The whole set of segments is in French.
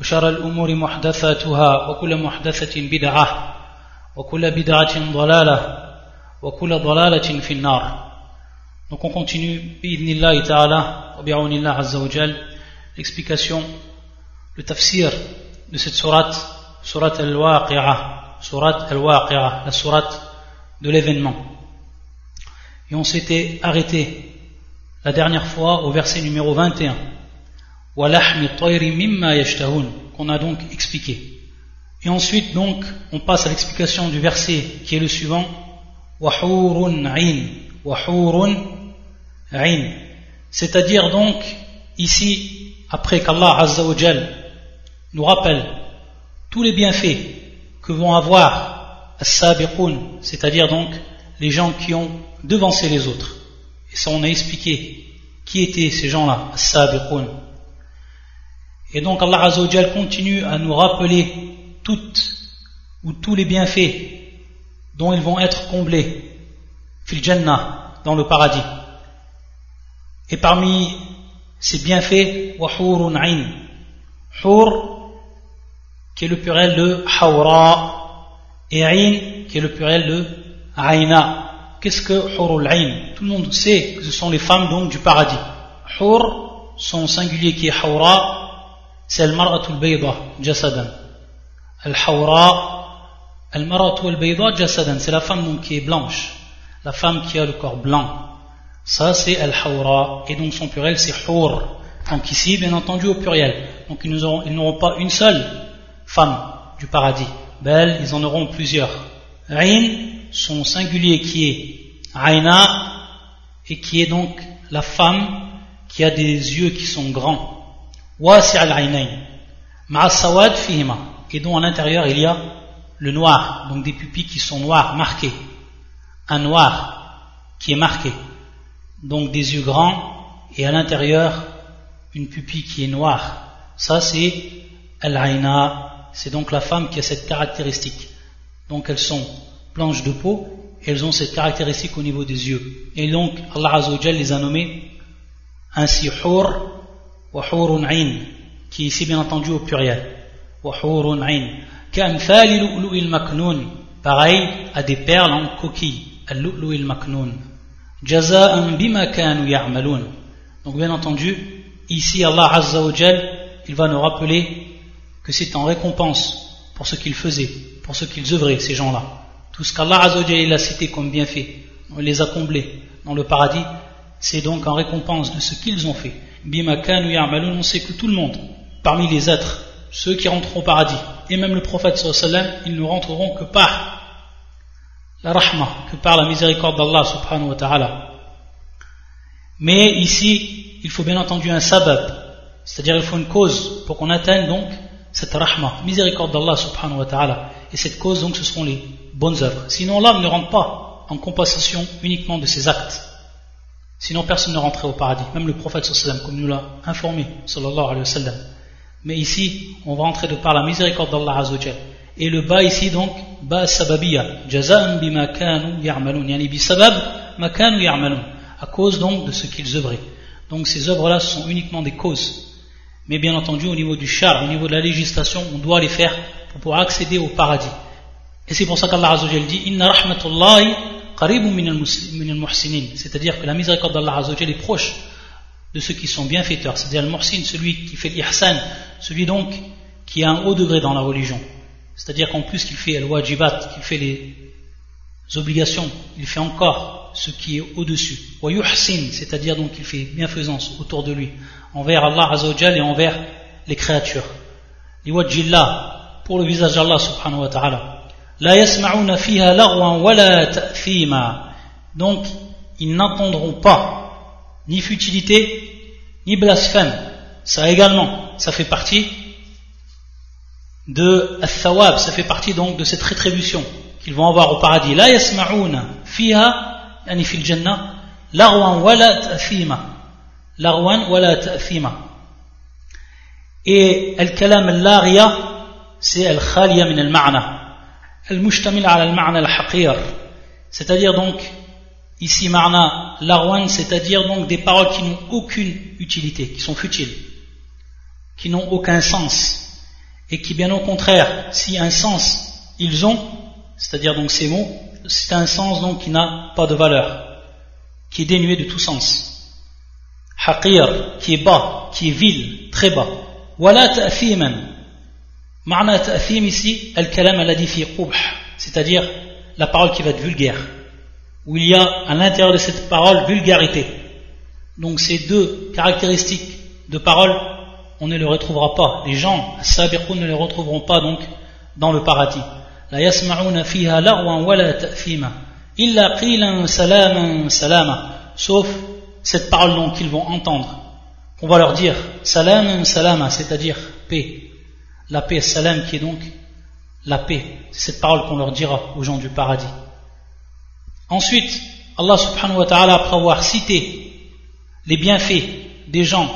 وشر الأمور محدثاتها وكل محدثة بدعة وكل بدعة ضلالة وكل ضلالة في النار Donc on continue, bi'idnillahi ta'ala, wa bi'awnillah azza wa jal, l'explication, le tafsir de cette sourate, sourate al-waqi'a, sourate al-waqi'a, la sourate de l'événement. Et on s'était arrêté la dernière fois au verset numéro 21. qu'on a donc expliqué. Et ensuite, donc, on passe à l'explication du verset qui est le suivant. C'est-à-dire donc, ici, après qu'Allah nous rappelle tous les bienfaits que vont avoir c'est-à-dire donc les gens qui ont devancé les autres. Et ça, on a expliqué qui étaient ces gens-là, as-sabiqun. Et donc Allah Azzawajal continue à nous rappeler toutes ou tous les bienfaits dont ils vont être comblés fil Jannah, dans le paradis. Et parmi ces bienfaits, wahurun ain. Hur, qui est le pluriel de hawra, et ain, qui est le pluriel de aina. Qu'est-ce que hurul ain Tout le monde sait que ce sont les femmes donc du paradis. Hur, son singulier qui est hawra, c'est al-mar'atul bayda jasadan. Al-hawra, al-mar'atul bayda jasadan, c'est la femme qui est blanche, la femme qui a le corps blanc. Ça c'est al-hawra, et donc son pluriel c'est hur. Donc ici, bien entendu, au pluriel. Donc ils n'auront pas une seule femme du paradis. Belle, ils en auront plusieurs. Ain, son singulier qui est Aina, et qui est donc la femme qui a des yeux qui sont grands et dont à l'intérieur il y a le noir, donc des pupilles qui sont noires, marquées. Un noir qui est marqué. Donc des yeux grands et à l'intérieur une pupille qui est noire. Ça c'est al-aina, c'est donc la femme qui a cette caractéristique. Donc elles sont blanches de peau elles ont cette caractéristique au niveau des yeux. Et donc Allah Azzawajal les a nommées ainsi hur وحور عين qui est ici bien entendu au pluriel وحور عين كأمثال لؤلؤ المكنون pareil à des perles en coquille اللؤلؤ المكنون جزاء بما كانوا يعملون donc bien entendu ici Allah Azza wa Jal il va nous rappeler que c'est en récompense pour ce qu'ils faisaient pour ce qu'ils œuvraient ces gens-là tout ce qu'Allah Azza wa Jal a cité comme bienfait on les a comblés dans le paradis c'est donc en récompense de ce qu'ils ont fait bimakan ya'malun, on sait que tout le monde, parmi les êtres, ceux qui rentreront au paradis, et même le prophète ils ne rentreront que par la rahma, que par la miséricorde d'Allah subhanahu wa ta'ala. Mais ici, il faut bien entendu un sabab, c'est-à-dire il faut une cause pour qu'on atteigne donc cette rahma, miséricorde d'Allah subhanahu wa ta'ala. Et cette cause donc ce seront les bonnes œuvres. Sinon l'âme ne rentre pas en compensation uniquement de ses actes. Sinon, personne ne rentrait au paradis. Même le prophète, comme nous l'a informé, sallallahu alayhi wa sallam. Mais ici, on va entrer de par la miséricorde d'Allah Azzawajal. Et le bas ici, donc, bas sababiya. Jaza'an bima kanu ya'malun. Yani bi sabab ma kanu ya'malun. À cause donc de ce qu'ils œuvraient. Donc ces œuvres-là sont uniquement des causes. Mais bien entendu, au niveau du char, au niveau de la législation, on doit les faire pour pouvoir accéder au paradis. Et c'est pour ça qu'Allah Azzawajal dit Inna rahmatullahi c'est-à-dire que la miséricorde d'Allah est proche de ceux qui sont bienfaiteurs, c'est-à-dire le muhsin, celui qui fait l'ihsan, celui donc qui a un haut degré dans la religion. C'est-à-dire qu'en plus qu'il fait al-wajibat, qu'il fait les obligations, il fait encore ce qui est au-dessus. c'est-à-dire donc qu'il fait bienfaisance autour de lui, envers Allah et envers les créatures. pour le visage d'Allah subhanahu wa ta'ala. La yasma'una fiha lagwan wala ta'thima. Donc, ils n'entendront pas ni futilité, ni blasphème. Ça également, ça fait partie de al-thawab, ça fait partie donc de cette rétribution qu'ils vont avoir au paradis. La yasma'una fiha, yani fil jannah, larwan wala ta'thima. Larwan wala ta'thima. Et al-kalam al-lariya, c'est al-khaliya min al-ma'na. Al-mushtamil al-ma'na al-haqir. C'est-à-dire donc, ici ma'na larwan, c'est-à-dire donc des paroles qui n'ont aucune utilité, qui sont futiles, qui n'ont aucun sens et qui bien au contraire, si un sens ils ont, c'est-à-dire donc ces mots, c'est un sens donc qui n'a pas de valeur, qui est dénué de tout sens. Haqir, qui est bas, qui est vil, très bas. Wala ta'fiman. Ici, al-kalam alladhi fi c'est-à-dire la parole qui va être vulgaire, où il y a à l'intérieur de cette parole vulgarité. Donc ces deux caractéristiques de parole on ne les retrouvera pas. Les gens, sabiqun ne les retrouveront pas donc dans le paradis. La yasma'una fiha la'wan wa la ta'thima. Illa qilan salaman salama. Sauf cette parole donc qu'ils vont entendre. On va leur dire salaman salama, c'est-à-dire paix. La paix, salam qui est donc la paix. C'est cette parole qu'on leur dira aux gens du paradis. Ensuite, Allah subhanahu wa ta'ala, après avoir cité les bienfaits des gens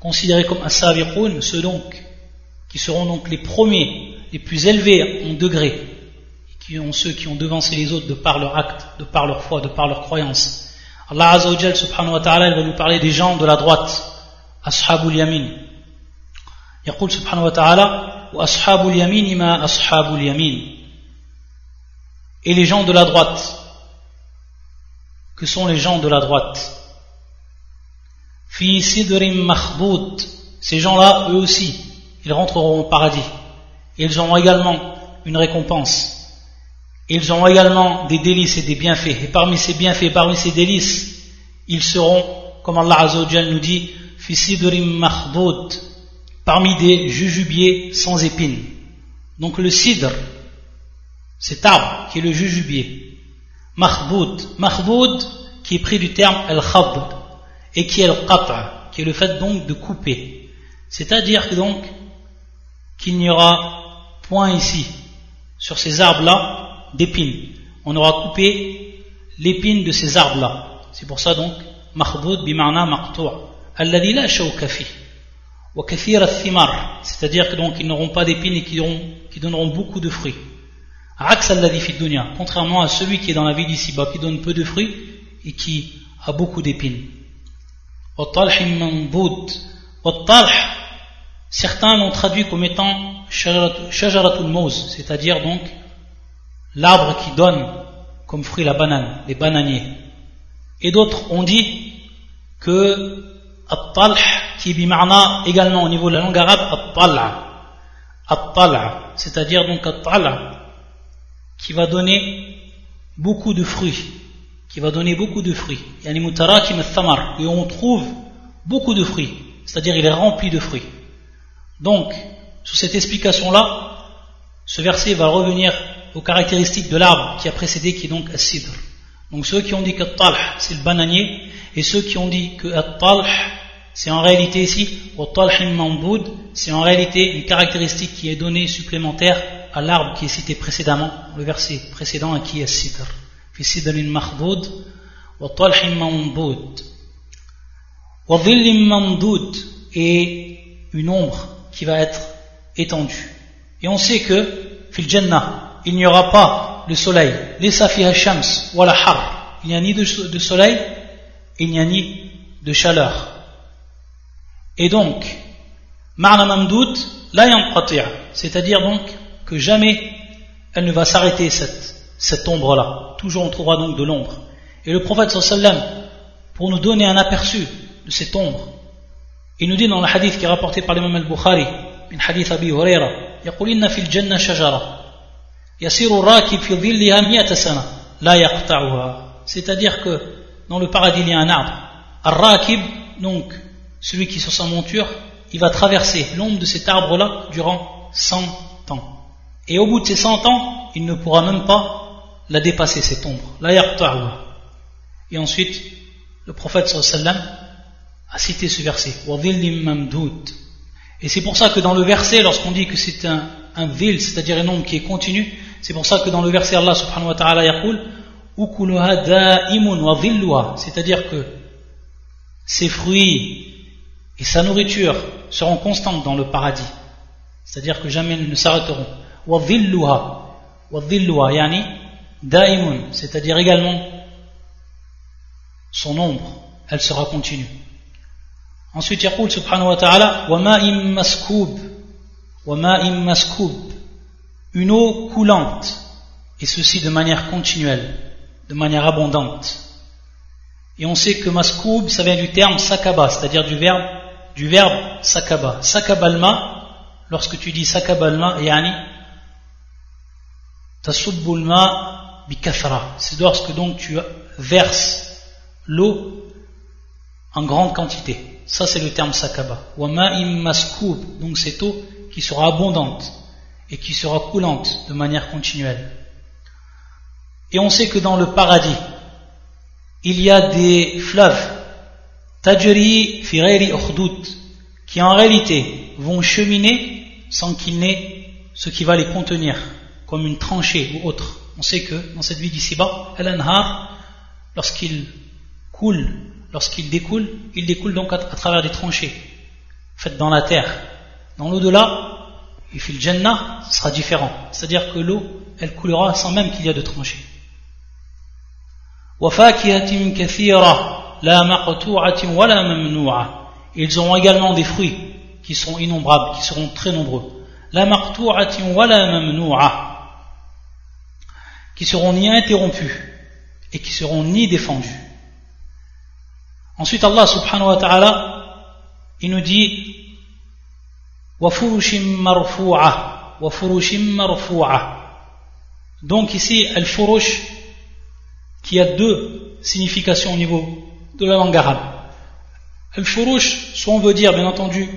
considérés comme as ceux donc qui seront donc les premiers, les plus élevés en degré, qui ont ceux qui ont devancé les autres de par leur acte, de par leur foi, de par leur croyance. Allah Azza subhanahu wa ta'ala va nous parler des gens de la droite, ashabul yamin. يقول سبحانه وتعالى وأصحاب اليمين ما أصحاب اليمين et les gens de la droite que sont les gens de la droite Fi sidrim Ces gens-là, eux aussi, ils rentreront au paradis. Ils auront également une récompense. Ils auront également des délices et des bienfaits. Et parmi ces bienfaits, parmi ces délices, ils seront, comme Allah Azzawajal nous dit, fi sidrim parmi des jujubiers sans épines. Donc le sidr, cet arbre qui est le jujubier. Mahboud, mahboud qui est pris du terme al-khab, et qui est le qata, qui est le fait donc de couper. C'est-à-dire donc qu'il n'y aura point ici, sur ces arbres-là, d'épines. On aura coupé l'épine de ces arbres-là. C'est pour ça donc, mahboud bima'na maqtu' alladhi la shawka fi wa kathir thimar c'est-à-dire que donc n'auront pas d'épines et qui, donneront beaucoup de fruits. Contrairement à celui qui est dans la vie d'ici-bas, qui donne peu de fruits et qui a beaucoup d'épines. Certains l'ont traduit comme étant Shajaratul Moz, c'est-à-dire donc l'arbre qui donne comme fruit la banane, les bananiers. Et d'autres ont dit que qui est également au niveau de la langue arabe, At-Tal'a. C'est-à-dire donc At-Tal'a, qui va donner beaucoup de fruits qui va donner beaucoup de fruits. Et on trouve beaucoup de fruits, c'est-à-dire il est rempli de fruits. Donc, sous cette explication-là, ce verset va revenir aux caractéristiques de l'arbre qui a précédé, qui est donc as-sidr. Donc ceux qui ont dit que c'est le bananier, et ceux qui ont dit que talh c'est en réalité ici, c'est en réalité une caractéristique qui est donnée supplémentaire à l'arbre qui est cité précédemment, le verset précédent, et qui est as-sidr et une ombre qui va être étendue. Et on sait que fil jannah il n'y aura pas le soleil. Les safiha shams wala har il n'y a ni de, soleil il n'y a ni de chaleur et donc ma'na mamdoud la yanqati' c'est-à-dire donc que jamais elle ne va s'arrêter cette cette ombre-là. Toujours on trouvera donc de l'ombre. Et le prophète sallam, pour nous donner un aperçu de cette ombre, il nous dit dans le hadith qui est rapporté par l'imam al-Bukhari, من حديث أبي هريرة يقول إن في الجنة شجرة يسير الراكب في ظلها مئة سنة لا يقطعها c'est-à-dire que dans le paradis il y a un arbre Ar-Rakib, donc celui qui est sur sa monture il va traverser l'ombre de cet arbre là durant 100 ans et au bout de ces 100 ans il ne pourra même pas l'a dépassé cette ombre. La Et ensuite, le prophète sallam a cité ce verset. Et c'est pour ça que dans le verset, lorsqu'on dit que c'est un, un vil, c'est-à-dire un nombre qui est continu. C'est pour ça que dans le verset Allah subhanahu wa ta'ala yaqul c'est-à-dire que ses fruits et sa nourriture seront constantes dans le paradis, c'est-à-dire que jamais ils ne s'arrêteront. c'est-à-dire également son ombre, elle sera continue. Ensuite, il subhanahu wa ta'ala, une eau coulante, et ceci de manière continuelle de manière abondante et on sait que maskoub ça vient du terme sakaba c'est-à-dire du verbe du verbe sakaba sakabalma lorsque tu dis sakabalma yani tasubbulma bikathra c'est lorsque donc tu verses l'eau en grande quantité ça, c'est le terme sakaba. Wama'im maskoub, donc cette eau qui sera abondante et qui sera coulante de manière continuelle. Et on sait que dans le paradis, il y a des fleuves, tajri fireri ukhdud, qui en réalité vont cheminer sans qu'il n'ait ce qui va les contenir, comme une tranchée ou autre. On sait que dans cette vie d'ici-bas, al-anhar, lorsqu'il coule lorsqu'il découle, il découle donc à, travers des tranchées faites dans la terre. Dans l'au-delà, il fait le Jannah, ce sera différent. C'est-à-dire que l'eau, elle coulera sans même qu'il y ait de tranchées. Ils auront également des fruits qui seront innombrables, qui seront très nombreux. qui seront ni interrompus et qui seront ni défendus. Ensuite, Allah subhanahu wa ta'ala, il nous dit Donc ici, al-furush, qui a deux significations au niveau de la langue arabe. Al-furush, soit on veut dire, bien entendu,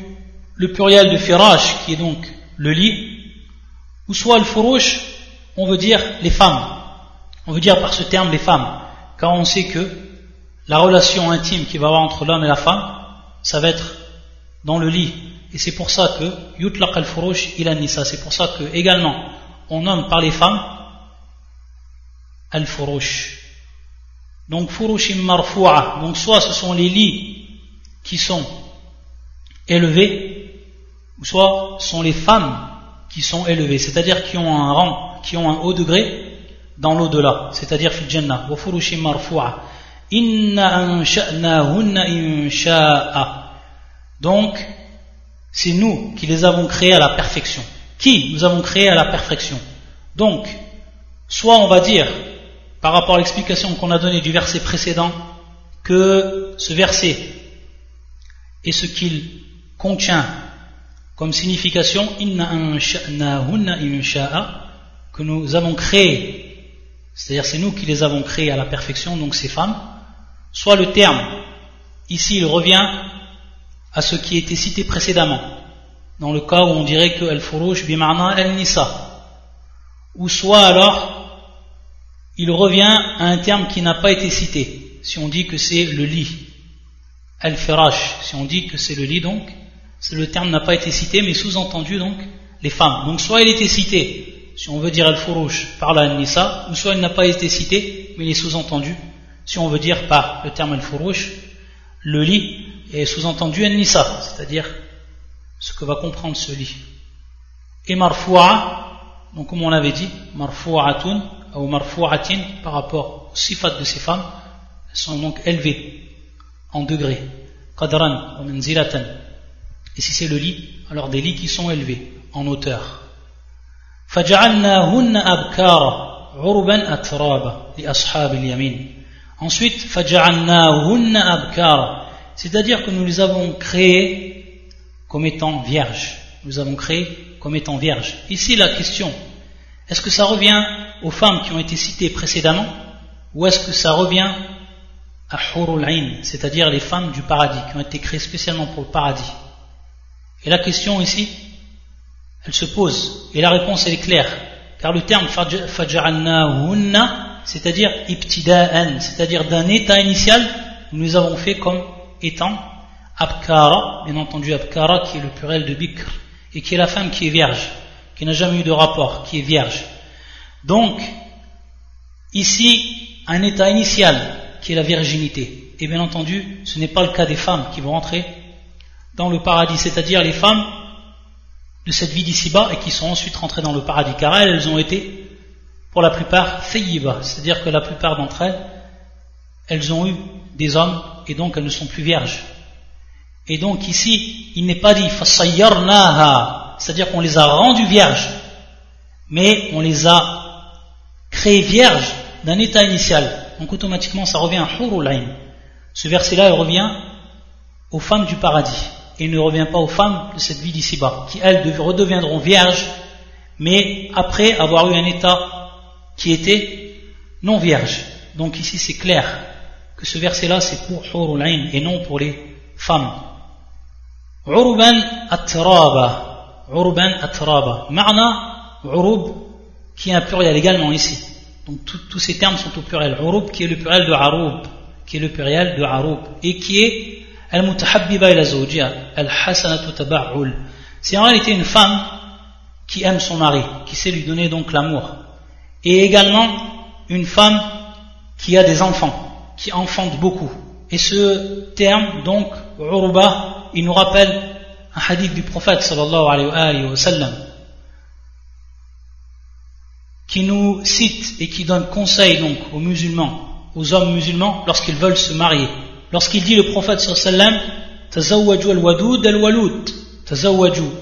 le pluriel de firaj, qui est donc le lit, ou soit al-furush, on veut dire les femmes. On veut dire par ce terme les femmes, car on sait que la relation intime qu'il va avoir entre l'homme et la femme, ça va être dans le lit. Et c'est pour ça que yutlaq al-furush il nisa. C'est pour ça que également on nomme par les femmes al-furush. Donc furushim marfu'a. Donc soit ce sont les lits qui sont élevés, ou soit ce sont les femmes qui sont élevées, c'est-à-dire qui ont un rang, qui ont un haut degré dans l'au-delà, c'est-à-dire fil jannah. Furushim marfu'a. Donc, c'est nous qui les avons créés à la perfection. Qui nous avons créés à la perfection? Donc, soit on va dire, par rapport à l'explication qu'on a donnée du verset précédent, que ce verset et ce qu'il contient comme signification, que nous avons créé, c'est-à-dire c'est nous qui les avons créés à la perfection, donc ces femmes, soit le terme, ici il revient à ce qui était cité précédemment, dans le cas où on dirait que al-furush bimarna al-nisa, ou soit alors il revient à un terme qui n'a pas été cité, si on dit que c'est le lit, al-firash, si on dit que c'est le lit donc, le terme n'a pas été cité, mais sous-entendu donc les femmes. Donc soit il était cité, si on veut dire al-furush par la nisa, ou soit il n'a pas été cité, mais il est sous-entendu si on veut dire par le terme al-furush, le lit est sous-entendu al-nisa, c'est-à-dire ce que va comprendre ce lit. Et marfu'a, donc comme on l'avait dit, marfu'atun ou marfu'atin par rapport aux sifat de ces femmes, elles sont donc élevées en degrés, qadran ou manzilatan. Et si c'est le lit, alors des lits qui sont élevés en hauteur. فجعلناهن أبكارا عربا أترابا لأصحاب اليمين Ensuite, c'est-à-dire que nous les avons créés comme étant vierges. Nous avons créé comme étant vierges. Ici, la question, est-ce que ça revient aux femmes qui ont été citées précédemment ou est-ce que ça revient à Hurul c'est-à-dire les femmes du paradis qui ont été créées spécialement pour le paradis? Et la question ici, elle se pose. Et la réponse est claire. Car le terme faj'alnahunna c'est-à-dire ibtida'an, c'est-à-dire d'un état initial, nous avons fait comme étant abkara, bien entendu abkara qui est le pluriel de bikr, et qui est la femme qui est vierge, qui n'a jamais eu de rapport, qui est vierge. Donc, ici, un état initial qui est la virginité. Et bien entendu, ce n'est pas le cas des femmes qui vont entrer dans le paradis, c'est-à-dire les femmes de cette vie d'ici-bas et qui sont ensuite rentrées dans le paradis, car elles, ont été, pour la plupart, fayyiba, c'est-à-dire que la plupart d'entre elles, elles ont eu des hommes et donc elles ne sont plus vierges. Et donc ici, il n'est pas dit c'est-à-dire qu'on les a rendues vierges, mais on les a créées vierges d'un état initial. Donc automatiquement, ça revient à Hurulain. Ce verset-là, revient aux femmes du paradis. Et il ne revient pas aux femmes de cette vie d'ici-bas, qui elles redeviendront vierges, mais après avoir eu un état qui était non vierge. Donc ici, c'est clair que ce verset-là, c'est pour Hurulain et non pour les femmes. Uruban atraba. Uruban atraba. Ma'na, urub, qui est un pluriel également ici. Donc tous ces termes sont au pluriel. Urub qui est le pluriel de arub, qui est le pluriel de arub, et qui est al-mutahabbiba al-hasanatu. C'est en réalité une femme qui aime son mari, qui sait lui donner donc l'amour. Et également une femme qui a des enfants, qui enfante beaucoup. Et ce terme, donc, urba, il nous rappelle un hadith du prophète sallallahu alayhi wa sallam qui nous cite et qui donne conseil donc aux musulmans, aux hommes musulmans lorsqu'ils veulent se marier. Lorsqu'il dit le prophète sallallahu alayhi al-wadud al-walud,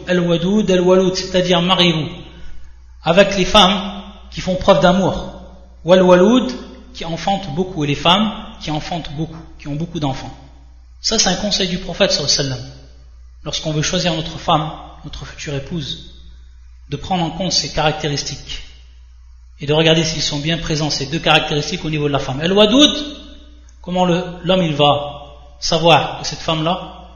al-wadud al-walud, c'est-à-dire mariez-vous avec les femmes qui font preuve d'amour, wal-walud qui enfantent beaucoup et les femmes qui enfantent beaucoup, qui ont beaucoup d'enfants. Ça, c'est un conseil du prophète sallam. Lorsqu'on veut choisir notre femme, notre future épouse, de prendre en compte ses caractéristiques et de regarder s'ils sont bien présents, ces deux caractéristiques au niveau de la femme. El wadoud, comment l'homme il va savoir que cette femme-là,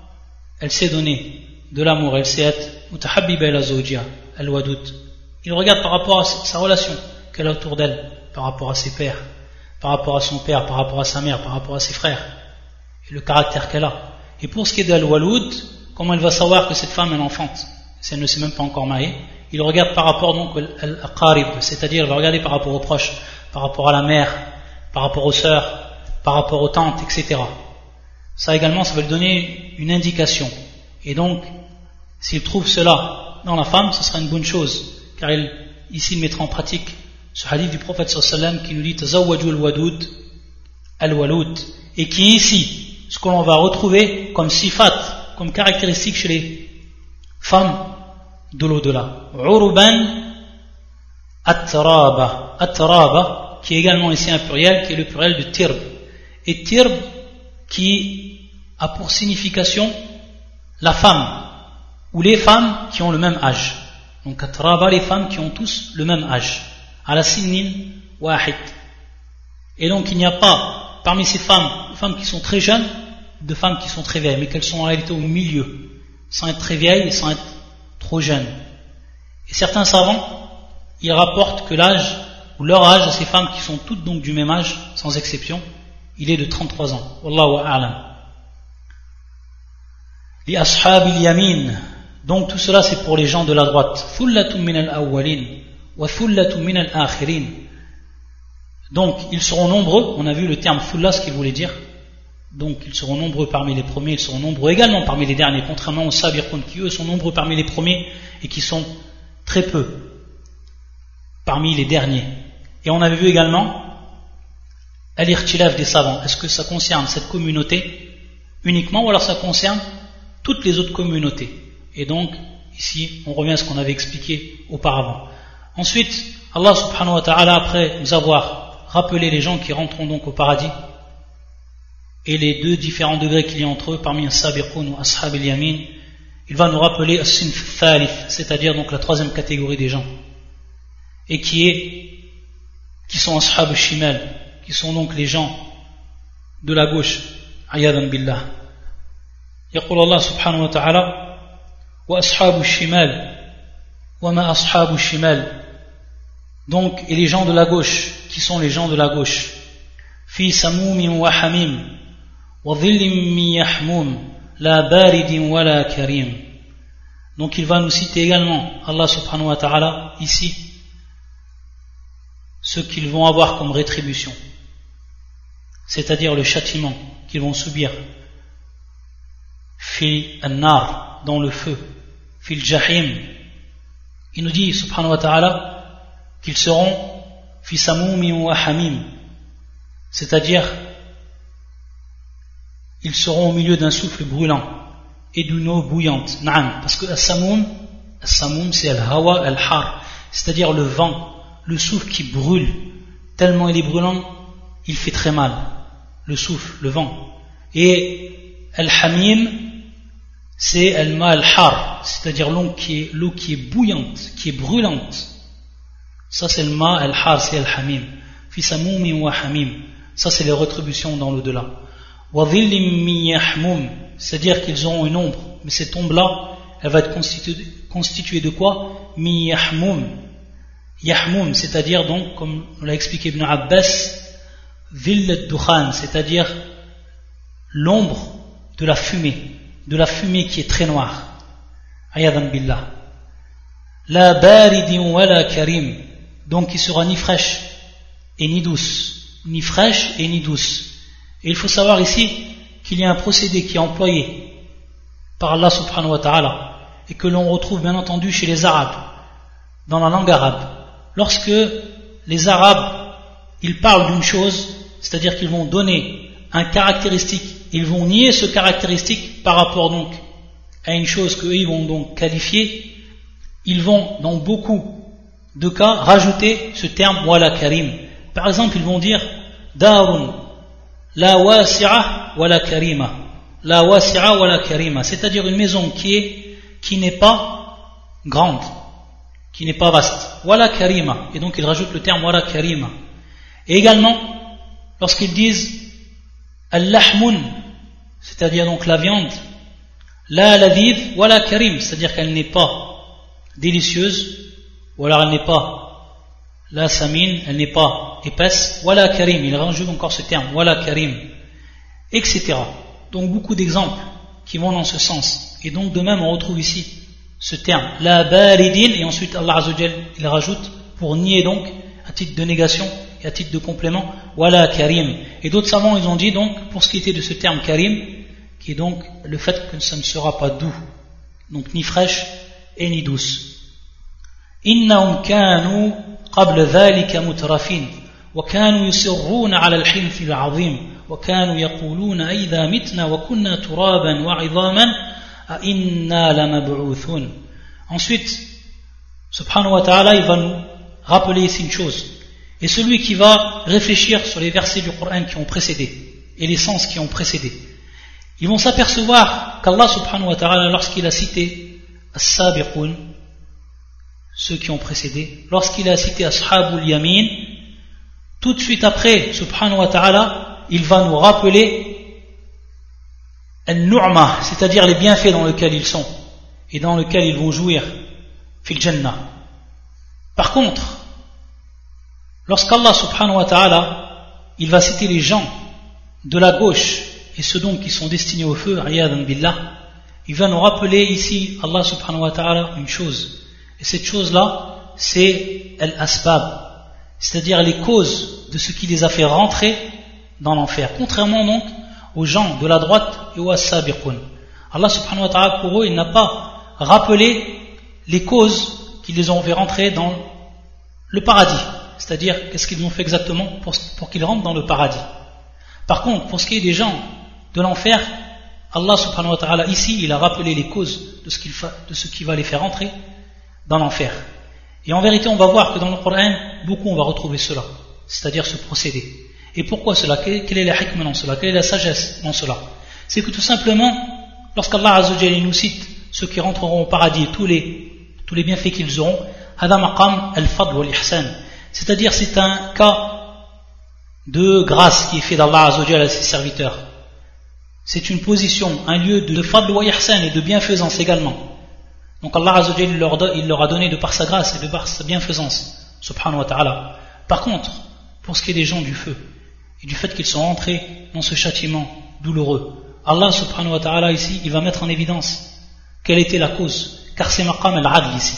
elle sait donner de l'amour, elle sait être mutahabbiba la zawjia, el wadoud. Il regarde par rapport à sa relation qu'elle a autour d'elle, par rapport à ses pères, par rapport à son père, par rapport à sa mère, par rapport à ses frères et le caractère qu'elle a. Et pour ce qui est d'Al-Waloud, comment elle va savoir que cette femme est enfante si elle ne s'est même pas encore mariée Il regarde par rapport donc à qarib c'est-à-dire il va regarder par rapport aux proches, par rapport à la mère, par rapport aux sœurs, par rapport aux tantes, etc. Ça également, ça va lui donner une indication. Et donc, s'il trouve cela dans la femme, ce sera une bonne chose, car il, ici il mettra en pratique ce hadith du prophète sallam qui nous dit Tazawwaju al-wadud al-walud, et qui ici ce que l'on va retrouver comme sifat, comme caractéristique chez les femmes de l'au-delà. Uruban atraba. Atraba, qui est également ici un pluriel, qui est le pluriel de tirb. Et tirb, qui a pour signification la femme, ou les femmes qui ont le même âge. Donc atraba, les femmes qui ont tous le même âge. À la sinin. Et donc il n'y a pas, parmi ces femmes, femmes qui sont très jeunes, de femmes qui sont très vieilles, mais qu'elles sont en réalité au milieu, sans être très vieilles et sans être trop jeunes. Et certains savants, ils rapportent que l'âge, ou leur âge à ces femmes qui sont toutes donc du même âge, sans exception, il est de 33 ans. Wallahu a'lam. Les ashab yamin donc tout cela c'est pour les gens de la droite. min al-awwalin wa min al-akhirin. Donc ils seront nombreux, on a vu le terme fulla ce qu'il voulait dire, donc ils seront nombreux parmi les premiers, ils seront nombreux également parmi les derniers, contrairement aux sabirkun qui eux sont nombreux parmi les premiers et qui sont très peu parmi les derniers. Et on avait vu également l'irtilaf des savants. Est-ce que ça concerne cette communauté uniquement ou alors ça concerne toutes les autres communautés? Et donc, ici, on revient à ce qu'on avait expliqué auparavant. Ensuite, Allah subhanahu wa ta'ala, après nous avoir rappelé les gens qui rentreront donc au paradis, et les deux différents degrés qu'il y a entre eux parmi un sabiqun ou ashab al-yamin, il va nous rappeler as-sinf thalith, c'est-à-dire donc la troisième catégorie des gens, et qui est, qui sont ashab al-shimal, qui sont donc les gens de la gauche, ayadan billah. يقول الله سبحانه وتعالى وأصحاب الشمال وما أصحاب الشمال donc et les gens de la gauche qui sont les gens de la gauche في سموم وحميم وظل من يحموم لا بارد ولا كريم Donc il va nous citer également, Allah subhanahu wa ta'ala, ici, ce qu'ils vont avoir comme rétribution, c'est-à-dire le châtiment qu'ils vont subir, fi an-nar, dans le feu, fil jahim. Il nous dit, subhanahu wa ta'ala, qu'ils seront fi wa hamim, c'est-à-dire ils seront au milieu d'un souffle brûlant et d'une eau bouillante. Parce que as-samoum, c'est al-hawa al-har, c'est-à-dire le vent, le souffle qui brûle. Tellement il est brûlant, il fait très mal. Le souffle, le vent. Et al-hamim, c'est al-ma al-har, c'est-à-dire l'eau qui, qui est bouillante, qui est brûlante. Ça c'est le ma al-har, c'est al-hamim. Fi wa hamim. Ça c'est les rétributions dans l'au-delà c'est-à-dire qu'ils auront une ombre, mais cette ombre-là, elle va être constituée, de quoi? Miyahmum. Yahmum, c'est-à-dire donc, comme l'a expliqué Ibn Abbas, Villet Dukhan, c'est-à-dire l'ombre de la fumée, de la fumée qui est très noire. Ayadan billah. La baridin wa la karim, donc il sera ni fraîche et ni douce, ni fraîche et ni douce. Et il faut savoir ici qu'il y a un procédé qui est employé par Allah subhanahu wa ta'ala et que l'on retrouve bien entendu chez les Arabes, dans la langue arabe. Lorsque les Arabes, ils parlent d'une chose, c'est-à-dire qu'ils vont donner un caractéristique, ils vont nier ce caractéristique par rapport donc à une chose qu'eux vont donc qualifier, ils vont dans beaucoup de cas rajouter ce terme wala karim. Par exemple, ils vont dire darun la wasi'a wa la karima. La wasi'a wa la karima. C'est-à-dire une maison qui est, qui n'est pas grande, qui n'est pas vaste. Wa la karima. Et donc ils rajoutent le terme wa la karima. Et également, lorsqu'ils disent al-lahmun, c'est-à-dire donc la viande, la ladid wa la karim, c'est-à-dire qu'elle n'est pas délicieuse, ou alors elle n'est pas la samine, elle n'est pas épaisse, wala karim, il rajoute encore ce terme, wala karim, etc. Donc beaucoup d'exemples qui vont dans ce sens. Et donc de même, on retrouve ici ce terme, la baridin, et ensuite Allah Azzawajal, il rajoute, pour nier donc, à titre de négation et à titre de complément, wala karim. Et d'autres savants, ils ont dit donc, pour ce qui était de ce terme karim, qui est donc le fait que ça ne sera pas doux, donc ni fraîche et ni douce. وكانوا يصرون على الحنث العظيم وكانوا يقولون أئذا متنا وكنا ترابا وعظاما أئنا لمبعوثون Ensuite, subhanahu wa ta'ala, il va nous rappeler ici une chose. Et celui qui va réfléchir sur les versets du Coran qui ont précédé et les sens qui ont précédé, ils vont s'apercevoir qu'Allah subhanahu wa ta'ala, lorsqu'il a cité As-Sabiqun, ceux qui ont précédé, lorsqu'il a cité Ashabul Yamin, tout de suite après, subhanahu wa ta'ala, il va nous rappeler Al-Nu'ma, c'est-à-dire les bienfaits dans lesquels ils sont et dans lesquels ils vont jouir, fil Jannah. Par contre, lorsqu'Allah subhanahu wa ta'ala, il va citer les gens de la gauche et ceux donc qui sont destinés au feu, billah, il va nous rappeler ici, Allah subhanahu wa ta'ala, une chose et cette chose-là, c'est al-asbab, c'est-à-dire les causes de ce qui les a fait rentrer dans l'enfer. Contrairement donc aux gens de la droite et aux as-sabiqun. Allah subhanahu wa ta'ala pour eux, il n'a pas rappelé les causes qui les ont fait rentrer dans le paradis. C'est-à-dire, qu'est-ce qu'ils ont fait exactement pour, qu'ils rentrent dans le paradis? Par contre, pour ce qui est des gens de l'enfer, Allah subhanahu wa ta'ala ici, il a rappelé les causes de ce, de ce qui va les faire rentrer dans l'enfer. Et en vérité, on va voir que dans le Coran, beaucoup on va retrouver cela, c'est-à-dire ce procédé. Et pourquoi cela? Quelle est la hikmah dans cela? Quelle est la sagesse dans cela? C'est que tout simplement, lorsqu'Allah Azzawajal nous cite ceux qui rentreront au paradis, tous les, tous les bienfaits qu'ils auront, c'est-à-dire c'est un cas de grâce qui est fait d'Allah Azzawajal à ses serviteurs. C'est une position, un lieu de fadl wa ihsan et de bienfaisance également. Donc Allah Azzawajal, il leur, a donné de par sa grâce et de par sa bienfaisance, subhanahu wa ta'ala. Par contre, pour ce qui est des gens du feu, et du fait qu'ils sont entrés dans ce châtiment douloureux, Allah subhanahu wa ta'ala ici, il va mettre en évidence quelle était la cause, car c'est maqam al-adl ici.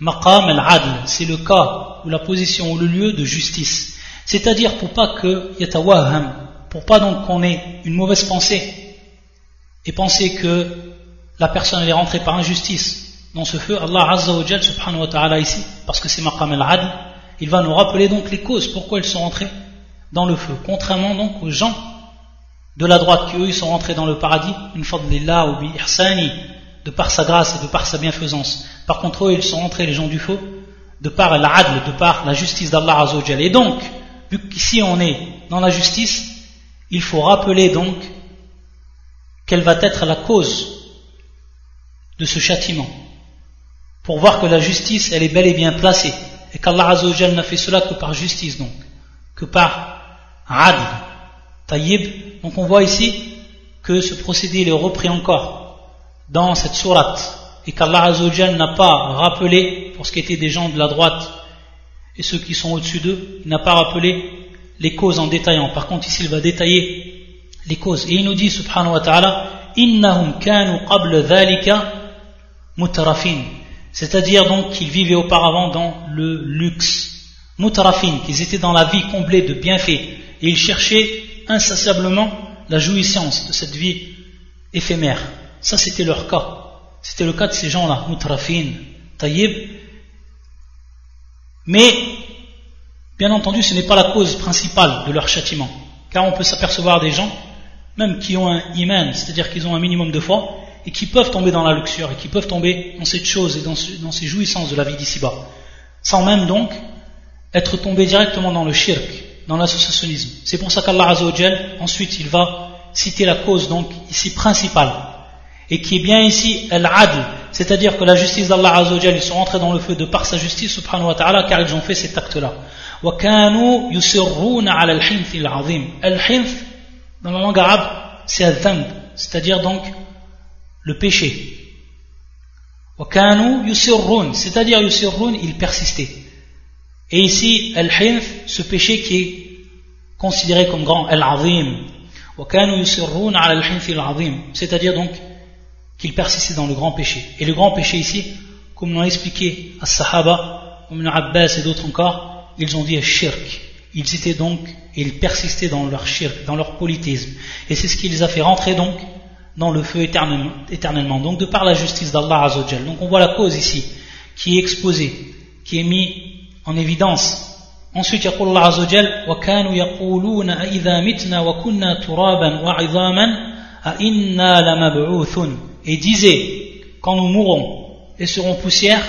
Maqam al-adl, c'est le cas ou la position ou le lieu de justice. C'est-à-dire pour pas que yatawaham, pour pas donc qu'on ait une mauvaise pensée et penser que la personne est rentrée par injustice dans ce feu, Allah Azza wa subhanahu wa ta'ala ici, parce que c'est maqam al-adl, il va nous rappeler donc les causes pourquoi ils sont rentrés dans le feu. Contrairement donc aux gens de la droite qui eux sont rentrés dans le paradis, une fadlillah ou bi ihsani, de par sa grâce et de par sa bienfaisance. Par contre eux ils sont rentrés les gens du feu de par l'adl, de par la justice d'Allah Azza wa Et donc, vu qu'ici on est dans la justice, il faut rappeler donc quelle va être la cause de ce châtiment pour voir que la justice elle est bel et bien placée. Et qu'Allah Azzawajal n'a fait cela que par justice donc. Que par adl tayyib. Donc on voit ici que ce procédé est repris encore dans cette sourate. Et qu'Allah Azzawajal n'a pas rappelé pour ce qui était des gens de la droite et ceux qui sont au-dessus d'eux il n'a pas rappelé les causes en détaillant. Par contre ici il va détailler les causes. Et il nous dit, subhanahu wa ta'ala, innahum kanu qabla dhalika mutarafin. C'est-à-dire donc qu'ils vivaient auparavant dans le luxe. Mutarafin, qu'ils étaient dans la vie comblée de bienfaits. Et ils cherchaient insatiablement la jouissance de cette vie éphémère. Ça, c'était leur cas. C'était le cas de ces gens-là, mutarafin, tayyib. Mais, bien entendu, ce n'est pas la cause principale de leur châtiment. Car on peut s'apercevoir des gens même qui ont un iman, c'est-à-dire qu'ils ont un minimum de foi, et qui peuvent tomber dans la luxure, et qui peuvent tomber dans cette chose et dans, ces jouissances de la vie d'ici-bas, sans même donc être tombés directement dans le shirk, dans l'associationnisme. C'est pour ça qu'Allah Azzawajal, ensuite, il va citer la cause donc ici principale, et qui est bien ici al-adl, c'est-à-dire que la justice d'Allah Azzawajal, ils sont rentrés dans le feu de par sa justice, subhanahu wa ta'ala, car ils ont fait cet acte-là. وكانوا يصرون على الحنث العظيم الحنث dans la langue arabe, c'est al c'est-à-dire donc le péché. C'est-à-dire yusirrun, il persistait. Et ici, al-hinf, ce péché qui est considéré comme grand, al-azim. C'est-à-dire donc qu'il persistait dans le grand péché. Et le grand péché ici, comme l'ont expliqué as-sahaba, Ibn Abbas et d'autres encore, ils ont dit al-shirk. Ils étaient donc, ils persistaient dans leur shirk, dans leur politisme. Et c'est ce qui les a fait rentrer donc dans le feu éternellement. éternellement. Donc de par la justice d'Allah Azzawajal. Donc on voit la cause ici, qui est exposée, qui est mise en évidence. Ensuite, يقول الله عز وجل وكانوا يقولون أئذا متنا وكنا ترابا وعظاما أئنا لمبعوثون et disait quand nous mourrons et serons poussière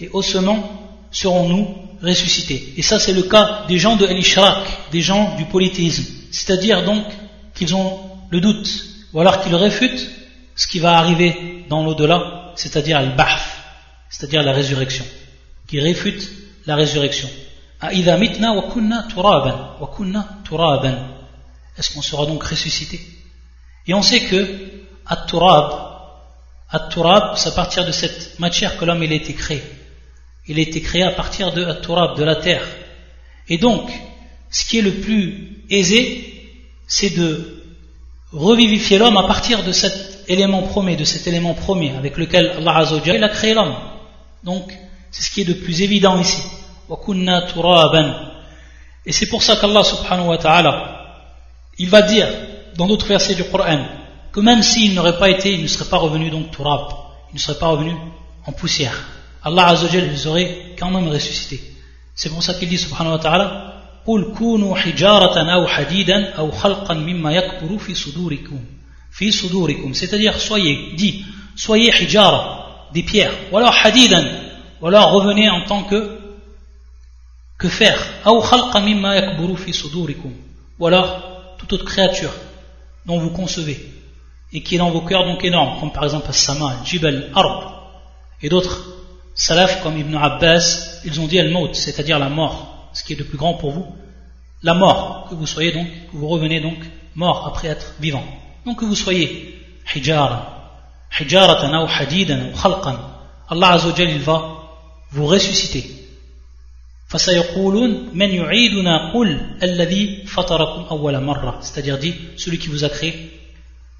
et ossements serons-nous ressusciter. Et ça, c'est le cas des gens de El-Ishraq, des gens du polythéisme. C'est-à-dire donc qu'ils ont le doute, ou alors qu'ils réfutent ce qui va arriver dans l'au-delà, c'est-à-dire Al-Bahf, c'est-à-dire la résurrection. Qui réfutent la résurrection. Est-ce qu'on sera donc ressuscité? Et on sait que At-Turab, At-Turab, c'est à partir de cette matière que l'homme a été créé il a été créé à partir de Turab, de la terre. Et donc, ce qui est le plus aisé, c'est de revivifier l'homme à partir de cet élément premier, de cet élément premier avec lequel Allah a créé l'homme. Donc, c'est ce qui est de plus évident ici. Et c'est pour ça qu'Allah subhanahu wa ta'ala, il va dire dans d'autres versets du Coran que même s'il n'aurait pas été, il ne serait pas revenu donc turab, il ne serait pas revenu en poussière. Allah Azzawajal les aurait quand même ressuscité. C'est pour ça qu'il dit subhanahu wa ta'ala قل كونوا حجارة أو حديدا أو خلقا مما يكبر في صدوركم في صدوركم c'est-à-dire soyez dit soyez hijara des pierres ou alors hadidan ou alors revenez en tant que que faire أو خلقا مما يكبر في صدوركم ou alors toute autre créature dont vous concevez et qui est dans vos cœurs donc énorme comme par exemple as-sama, jibal, ard et d'autres salaf comme Ibn Abbas, ils ont dit al-maut, c'est-à-dire la mort, ce qui est de plus grand pour vous, la mort, que vous soyez donc, que vous revenez donc mort après être vivant. Donc que vous soyez hijara, hijaratan ou hadidan ou khalqan, Allah Azzawajal il va vous ressusciter. c'est-à-dire dit celui qui vous a créé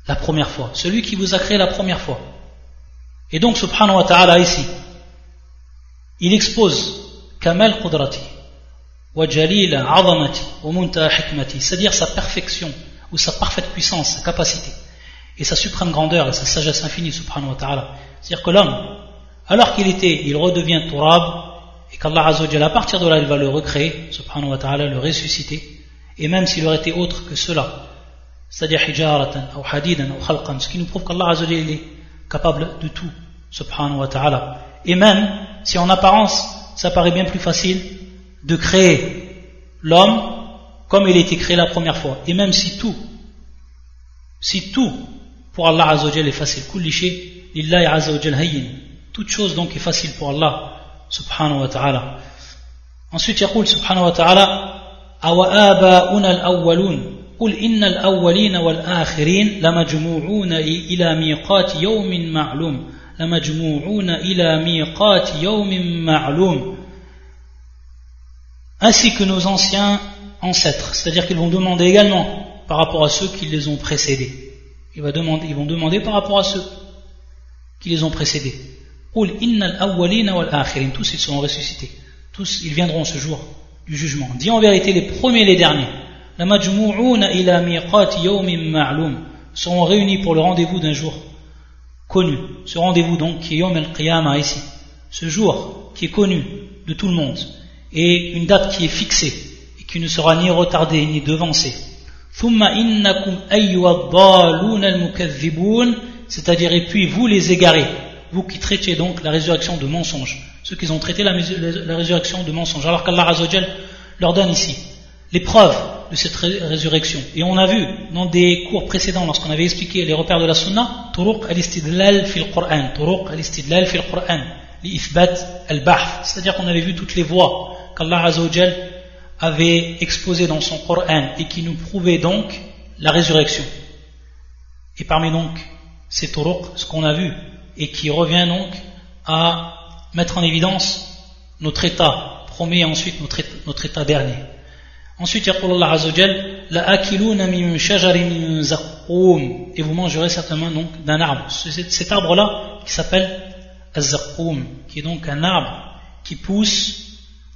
la première fois. Celui qui vous a créé la première fois. Et donc, subhanahu wa ta'ala ici, il expose Kamal Qudrati, c'est-à-dire sa perfection, ou sa parfaite puissance, sa capacité, et sa suprême grandeur, et sa sagesse infinie, subhanahu wa ta'ala. C'est-à-dire que l'homme, alors qu'il était, il redevient Turab, et qu'Allah à partir de là, il va le recréer, subhanahu wa ta'ala, le ressusciter, et même s'il aurait été autre que cela, c'est-à-dire hijaratan, ou hadidan, ou khalqan, ce qui nous prouve qu'Allah Azzawajal est capable de tout, subhanahu wa ta'ala. Et même, si en apparence, ça paraît bien plus facile de créer l'homme comme il a été créé la première fois. Et même si tout, si tout pour Allah Azzawajal est facile, kulli lillahi Azzawajal hayyin, toute chose donc est facile pour Allah subhanahu wa ta'ala. Ensuite, يقول سبحانه وتعالى أو آباؤنا الأولون قل إن الأولين والآخرين لمجموعون إلى ميقات يوم معلوم لمجموعون إلى ميقات يوم معلوم ainsi que nos anciens ancêtres. C'est-à-dire qu'ils vont demander également par rapport à ceux qui les ont précédés. Ils vont demander, par rapport à ceux qui les ont précédés. Tous ils seront ressuscités. Tous ils viendront ce jour du jugement. Dit en vérité les premiers et les derniers. Seront réunis pour le rendez-vous d'un jour connu. Ce rendez-vous donc qui Yom al ici. Ce jour qui est connu de tout le monde et une date qui est fixée et qui ne sera ni retardée ni devancée c'est-à-dire et puis vous les égarez vous qui traitez donc la résurrection de mensonge, ceux qui ont traité la, résurrection de mensonge, alors qu'Allah leur donne ici les preuves de cette résurrection. Et on a vu dans des cours précédents, lorsqu'on avait expliqué les repères de la Sunna, turuq al-istidlal fil Qur'an, turuq al-istidlal fil Qur'an, al-bahth, c'est-à-dire qu'on avait vu toutes les voies qu'Allah Azzawajal avait exposées dans son Qur'an et qui nous prouvaient donc la résurrection. Et parmi donc ces turuq, ce qu'on a vu, et qui revient donc à mettre en évidence notre état premier et ensuite notre état, notre état dernier. Ensuite, Allah Azzawajal, la akiluna min shajarin zaqqum, et vous mangerez certainement donc d'un arbre. Cet arbre-là qui s'appelle az-zaqqum, qui est donc un arbre qui pousse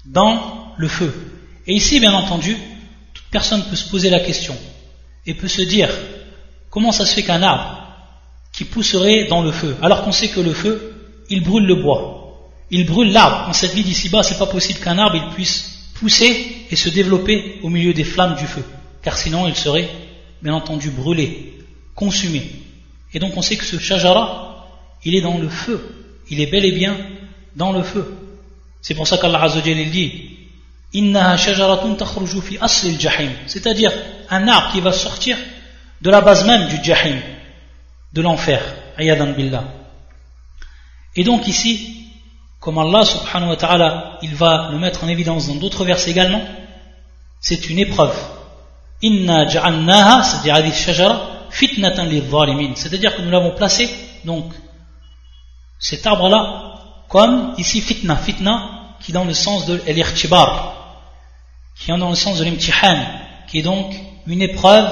dans le feu. Et ici, bien entendu, toute personne peut se poser la question et peut se dire comment ça se fait qu'un arbre qui pousserait dans le feu, alors qu'on sait que le feu, il brûle le bois, il brûle l'arbre. En cette vie d'ici-bas, c'est pas possible qu'un arbre puisse pousser et se développer au milieu des flammes du feu, car sinon il serait, bien entendu, brûlé, consumé. Et donc on sait que ce shajara, il est dans le feu, il est bel et bien dans le feu. C'est pour ça qu'Allah il dit c'est-à-dire un arbre qui va sortir de la base même du jahim de l'enfer. Ayadan billah. Et donc ici, comme Allah subhanahu wa ta'ala, il va le mettre en évidence dans d'autres versets également, c'est une épreuve. Inna ja'annaha, c'est-à-dire C'est-à-dire que nous l'avons placé, donc, cet arbre-là, comme ici fitna, fitna, qui est dans le sens de l'irtibar, qui est dans le sens de l'imtihan, qui est donc une épreuve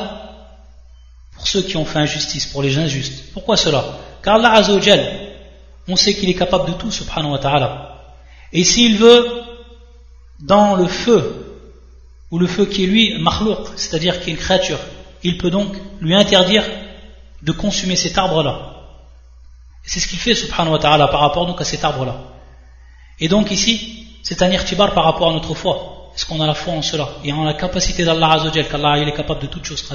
pour ceux qui ont fait injustice, pour les injustes. Pourquoi cela? Car Allah Azzawajal, on sait qu'il est capable de tout, subhanahu wa ta'ala. Et s'il veut, dans le feu, ou le feu qui est lui, makhlouq, c'est-à-dire qui est une créature, il peut donc lui interdire de consommer cet arbre-là. C'est ce qu'il fait, subhanahu wa ta'ala, par rapport donc à cet arbre-là. Et donc ici, c'est un irtibar par rapport à notre foi. Est-ce qu'on a la foi en cela? Et en la capacité d'Allah Azzawajal, qu'Allah est capable de toutes choses.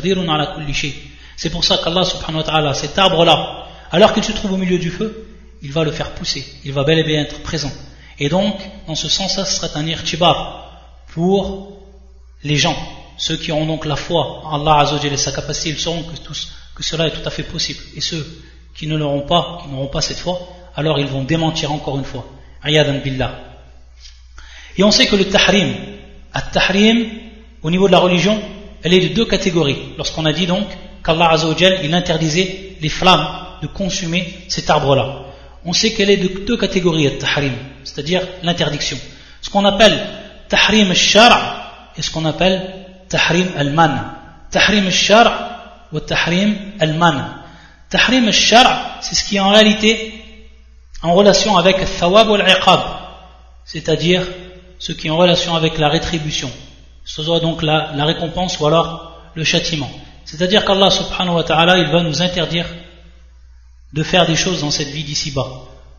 C'est pour ça qu'Allah subhanahu wa ta'ala, cet arbre-là, alors qu'il se trouve au milieu du feu, il va le faire pousser, il va bel et bien être présent. Et donc, dans ce sens-là, ce serait un irtibar pour les gens, ceux qui ont donc la foi en Allah Azzawajal et sa capacité, ils sauront que, que cela est tout à fait possible. Et ceux qui ne l'auront pas, qui n'auront pas cette foi, alors ils vont démentir encore une fois. Ayadan billah. Et on sait que le tahrim, au niveau de la religion, elle est de deux catégories. Lorsqu'on a dit donc qu'Allah Azzawajal, il interdisait les flammes de consommer cet arbre-là. On sait qu'elle est de deux catégories, tahrim, c'est-à-dire l'interdiction. Ce qu'on appelle tahrim al-shar' et ce qu'on appelle tahrim al-man. Tahrim al-shar' ou tahrim al-man. Tahrim al-shar' c'est ce qui en réalité en relation avec thawab ou iqab c'est-à-dire ce qui est en relation avec la rétribution, ce soit donc la, la récompense ou alors le châtiment. C'est-à-dire qu'Allah subhanahu wa ta'ala, il va nous interdire de faire des choses dans cette vie d'ici-bas,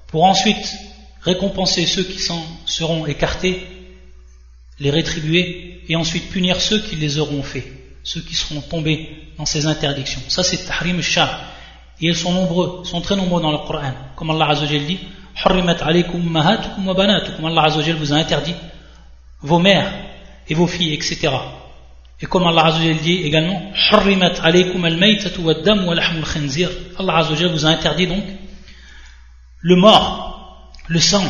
pour ensuite récompenser ceux qui seront écartés, les rétribuer, et ensuite punir ceux qui les auront fait, ceux qui seront tombés dans ces interdictions. Ça c'est tahrim al Et ils sont nombreux, sont très nombreux dans le Coran. Comme Allah Azza dit, banatukum. Allah Azza vous a interdit vos mères et vos filles, etc. Et comme Allah Azza dit également. Allah Azza vous a interdit donc le mort, le sang.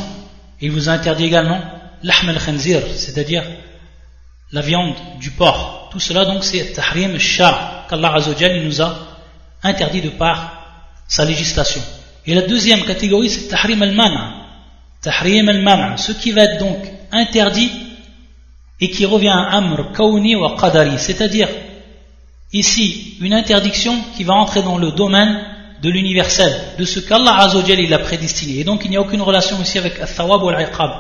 Il vous a interdit également l'ahm al-khinzir, c'est-à-dire la viande du porc. Tout cela donc c'est tahrim al-shar qu'Allah Azza nous a interdit de par sa législation. Et la deuxième catégorie, c'est tahrim al-mana. Tahrim al-mana, ce qui va être donc interdit et qui revient à amr kauni wa qadari, c'est-à-dire ici une interdiction qui va entrer dans le domaine de l'universel, de ce qu'Allah Azzawajal il a prédestiné. Et donc il n'y a aucune relation ici avec al-thawab ou al-iqab.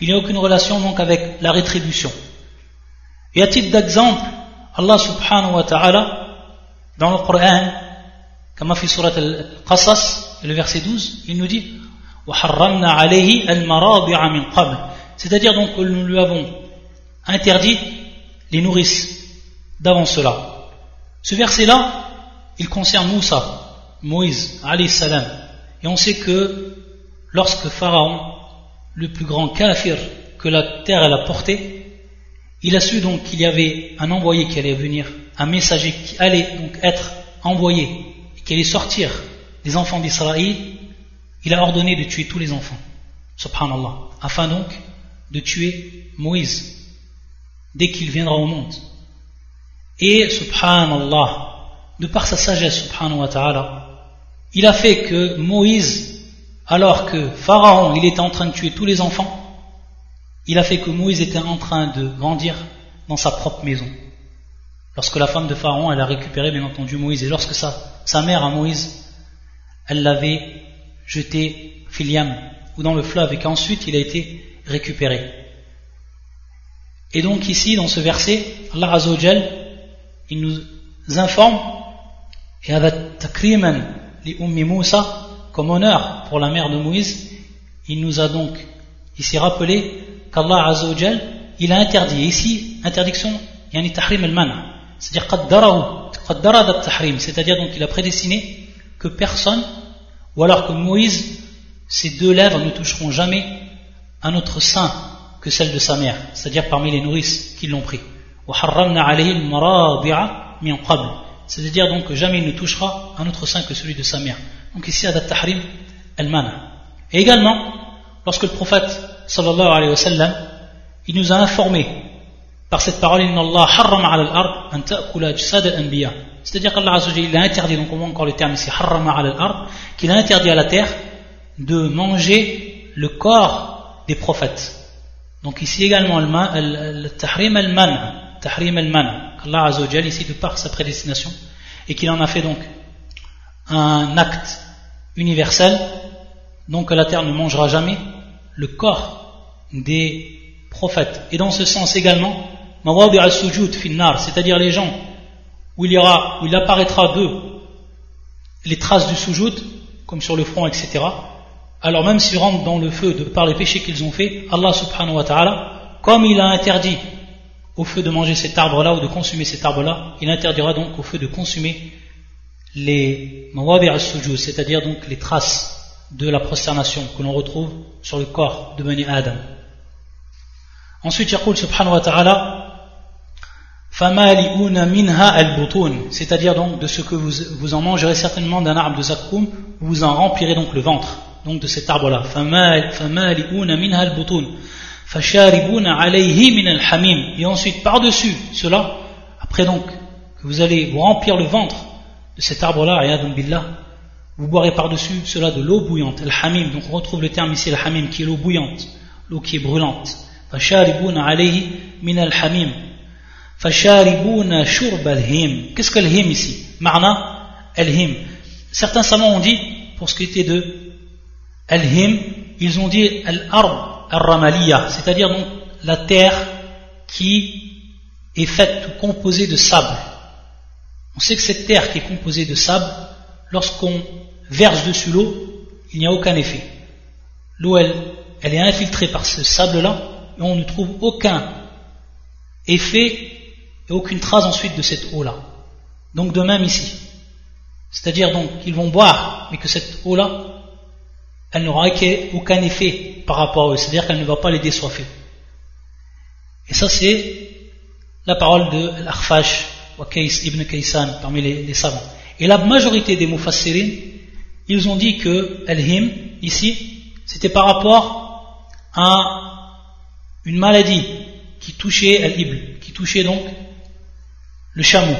Il n'y a aucune relation donc avec la rétribution. Et à titre d'exemple, Allah subhanahu wa ta'ala, dans le Coran, comme fait surat Al-Qasas, le verset 12, il nous dit C'est-à-dire donc que nous lui avons interdit les nourrices d'avant cela. Ce verset-là, il concerne Moussa, Moïse, salam. Et on sait que lorsque Pharaon, le plus grand kafir que la terre a porté, il a su donc qu'il y avait un envoyé qui allait venir, un messager qui allait donc être envoyé qu'il allait sortir des enfants d'Israël, il a ordonné de tuer tous les enfants, subhanallah, afin donc de tuer Moïse dès qu'il viendra au monde. Et subhanallah, de par sa sagesse, subhanahu wa ta'ala, il a fait que Moïse, alors que Pharaon, il était en train de tuer tous les enfants, il a fait que Moïse était en train de grandir dans sa propre maison. Lorsque la femme de Pharaon, elle a récupéré bien entendu Moïse, et lorsque sa, mère à Moïse, elle l'avait jeté filiam ou dans le fleuve, et qu'ensuite il a été récupéré. Et donc ici, dans ce verset, Allah Azzawajal, il nous informe, et takriman li ummi comme honneur pour la mère de Moïse, il nous a donc ici rappelé qu'Allah Azzawajal, il a interdit, ici, interdiction, yani tahrim al-mana, c'est-à-dire c'est-à-dire donc a prédestiné que personne, ou alors que Moïse, ses deux lèvres ne toucheront jamais un autre sein que celle de sa mère, c'est-à-dire parmi les nourrices qui l'ont pris. C'est-à-dire donc que jamais il ne touchera un autre sein que celui de sa mère. Donc ici, adat tahrim al-mana. Et également, lorsque le prophète sallallahu alayhi wa sallam, il nous a informé par cette parole c'est-à-dire qu'Allah il a interdit donc on voit encore le terme ici qu'il a interdit à la terre de manger le corps des prophètes. Donc ici également le tahrim al-man tahrim al-man. qu'Allah Azzawajal ici de par sa prédestination et qu'il en a fait donc un acte universel donc la terre ne mangera jamais le corps des prophètes. Et dans ce sens également c'est-à-dire les gens où il, y aura, où il apparaîtra d'eux les traces du sujoud, comme sur le front, etc. Alors même s'ils rentrent dans le feu de par les péchés qu'ils ont fait, Allah subhanahu wa ta'ala, comme il a interdit au feu de manger cet arbre-là ou de consommer cet arbre-là, il interdira donc au feu de consommer les al-sujud, c'est-à-dire donc les traces de la prosternation que l'on retrouve sur le corps de Bani Adam. Ensuite, il subhanahu wa ta'ala c'est-à-dire donc de ce que vous, vous en mangerez certainement d'un arbre de zakkoum, vous en remplirez donc le ventre, donc de cet arbre-là. Et ensuite, par-dessus cela, après donc que vous allez vous remplir le ventre de cet arbre-là, vous boirez par-dessus cela de l'eau bouillante, al-hamim, donc on retrouve le terme ici, al-hamim, qui est l'eau bouillante, l'eau qui est brûlante. Fasharibuna shurb al-him. Qu'est-ce que al-him ici? Marna al-him. Certains savants ont dit, pour ce qui était de Al-Him, ils ont dit Al-Arb Al-Ramaliya, c'est-à-dire donc la terre qui est faite ou composée de sable. On sait que cette terre qui est composée de sable, lorsqu'on verse dessus l'eau, il n'y a aucun effet. L'eau, elle, elle est infiltrée par ce sable-là, et on ne trouve aucun effet aucune trace ensuite de cette eau-là. Donc de même ici. C'est-à-dire donc qu'ils vont boire, mais que cette eau-là, elle n'aura aucun effet par rapport à eux, c'est-à-dire qu'elle ne va pas les désoiffer. Et ça c'est la parole de l'Arfash, ibn Kaysan, parmi les, savants. Et la majorité des Mufassirin, ils ont dit que Al-Him, ici, c'était par rapport à une maladie qui touchait Al-Ibl, qui touchait donc le chameau.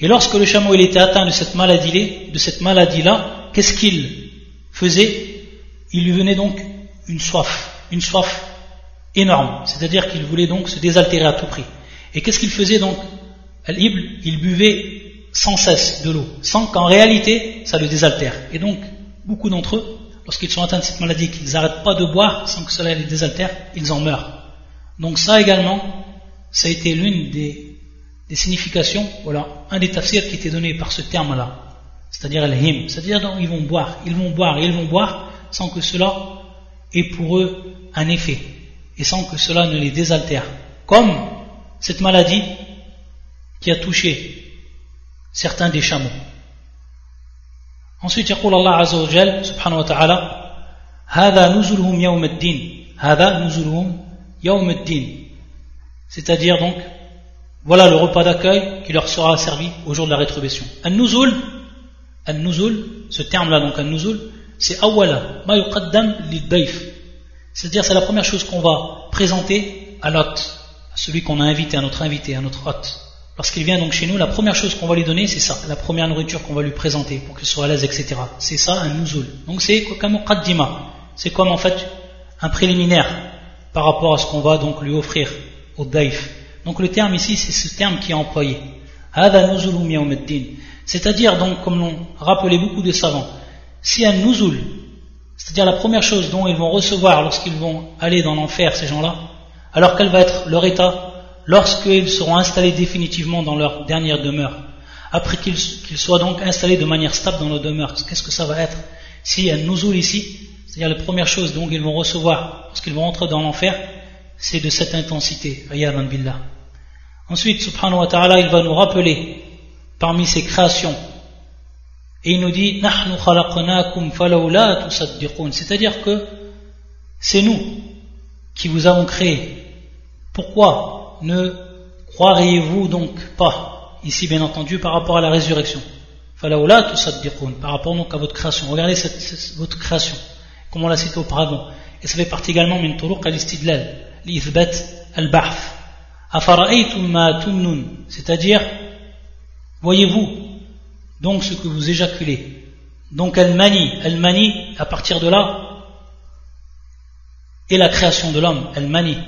Et lorsque le chameau il était atteint de cette maladie, maladie-là, qu'est-ce qu'il faisait? Il lui venait donc une soif, une soif énorme. C'est-à-dire qu'il voulait donc se désaltérer à tout prix. Et qu'est-ce qu'il faisait donc? Al-Ibl, il buvait sans cesse de l'eau, sans qu'en réalité ça le désaltère. Et donc, beaucoup d'entre eux, lorsqu'ils sont atteints de cette maladie, qu'ils n'arrêtent pas de boire sans que cela les désaltère, ils en meurent. Donc ça également, ça a été l'une des des significations, voilà, un des tafsirs qui était donné par ce terme-là, c'est-à-dire al-him, c'est-à-dire ils vont boire, ils vont boire, ils vont boire, sans que cela ait pour eux un effet, et sans que cela ne les désaltère. Comme cette maladie qui a touché certains des chameaux. Ensuite, يقول الله عز وجل سبحانه وتعالى هذا نزلهم يوم الدين هذا نزلهم يوم الدين c'est-à-dire donc voilà le repas d'accueil qui leur sera servi au jour de la rétribution. An-nuzul, an-nuzul, ce terme-là, donc an-nuzul, c'est awala, ma yuqaddam C'est-à-dire, c'est la première chose qu'on va présenter à l'hôte, à celui qu'on a invité, à notre invité, à notre hôte. Lorsqu'il vient donc chez nous, la première chose qu'on va lui donner, c'est ça, la première nourriture qu'on va lui présenter pour qu'il soit à l'aise, etc. C'est ça, un nuzul. Donc c'est comme C'est comme en fait un préliminaire par rapport à ce qu'on va donc lui offrir au daif. Donc le terme ici, c'est ce terme qui est employé. C'est-à-dire, donc, comme l'ont rappelé beaucoup de savants, si un nuzul, c'est-à-dire la première chose dont ils vont recevoir lorsqu'ils vont aller dans l'enfer, ces gens-là, alors quel va être leur état lorsqu'ils seront installés définitivement dans leur dernière demeure, après qu'ils soient donc installés de manière stable dans leur demeure, qu'est-ce que ça va être? Si un nuzul ici, c'est-à-dire la première chose dont ils vont recevoir lorsqu'ils vont entrer dans l'enfer, c'est de cette intensité. billah. Ensuite, subhanahu wa ta'ala, il va nous rappeler parmi ses créations. Et il nous dit C'est-à-dire que c'est nous qui vous avons créé. Pourquoi ne croiriez-vous donc pas Ici, bien entendu, par rapport à la résurrection? Par rapport donc à votre création. Regardez votre création, comme on l'a cité auparavant. Et ça fait partie également min turuq al-istidlal, al-bahth c'est-à-dire, voyez-vous donc ce que vous éjaculez. Donc al-mani, al-mani, à partir de là, est la création de l'homme, al-mani,